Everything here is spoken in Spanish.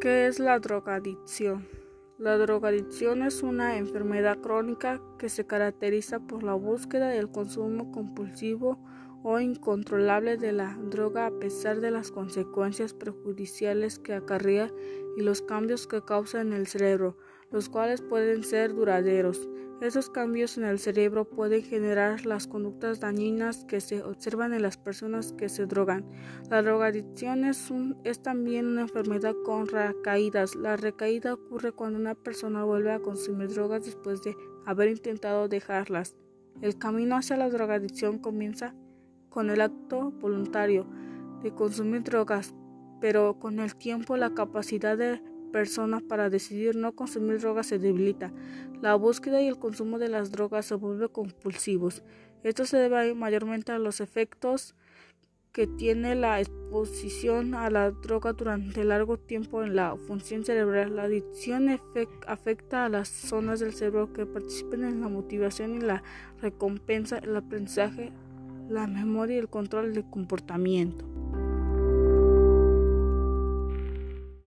¿Qué es la drogadicción? La drogadicción es una enfermedad crónica que se caracteriza por la búsqueda y el consumo compulsivo o incontrolable de la droga a pesar de las consecuencias perjudiciales que acarrea y los cambios que causa en el cerebro, los cuales pueden ser duraderos. Esos cambios en el cerebro pueden generar las conductas dañinas que se observan en las personas que se drogan. La drogadicción es, es también una enfermedad con recaídas. La recaída ocurre cuando una persona vuelve a consumir drogas después de haber intentado dejarlas. El camino hacia la drogadicción comienza con el acto voluntario de consumir drogas, pero con el tiempo la capacidad de personas para decidir no consumir drogas se debilita. La búsqueda y el consumo de las drogas se vuelven compulsivos. Esto se debe mayormente a los efectos que tiene la exposición a la droga durante largo tiempo en la función cerebral. La adicción afecta a las zonas del cerebro que participan en la motivación y la recompensa, el aprendizaje, la memoria y el control del comportamiento.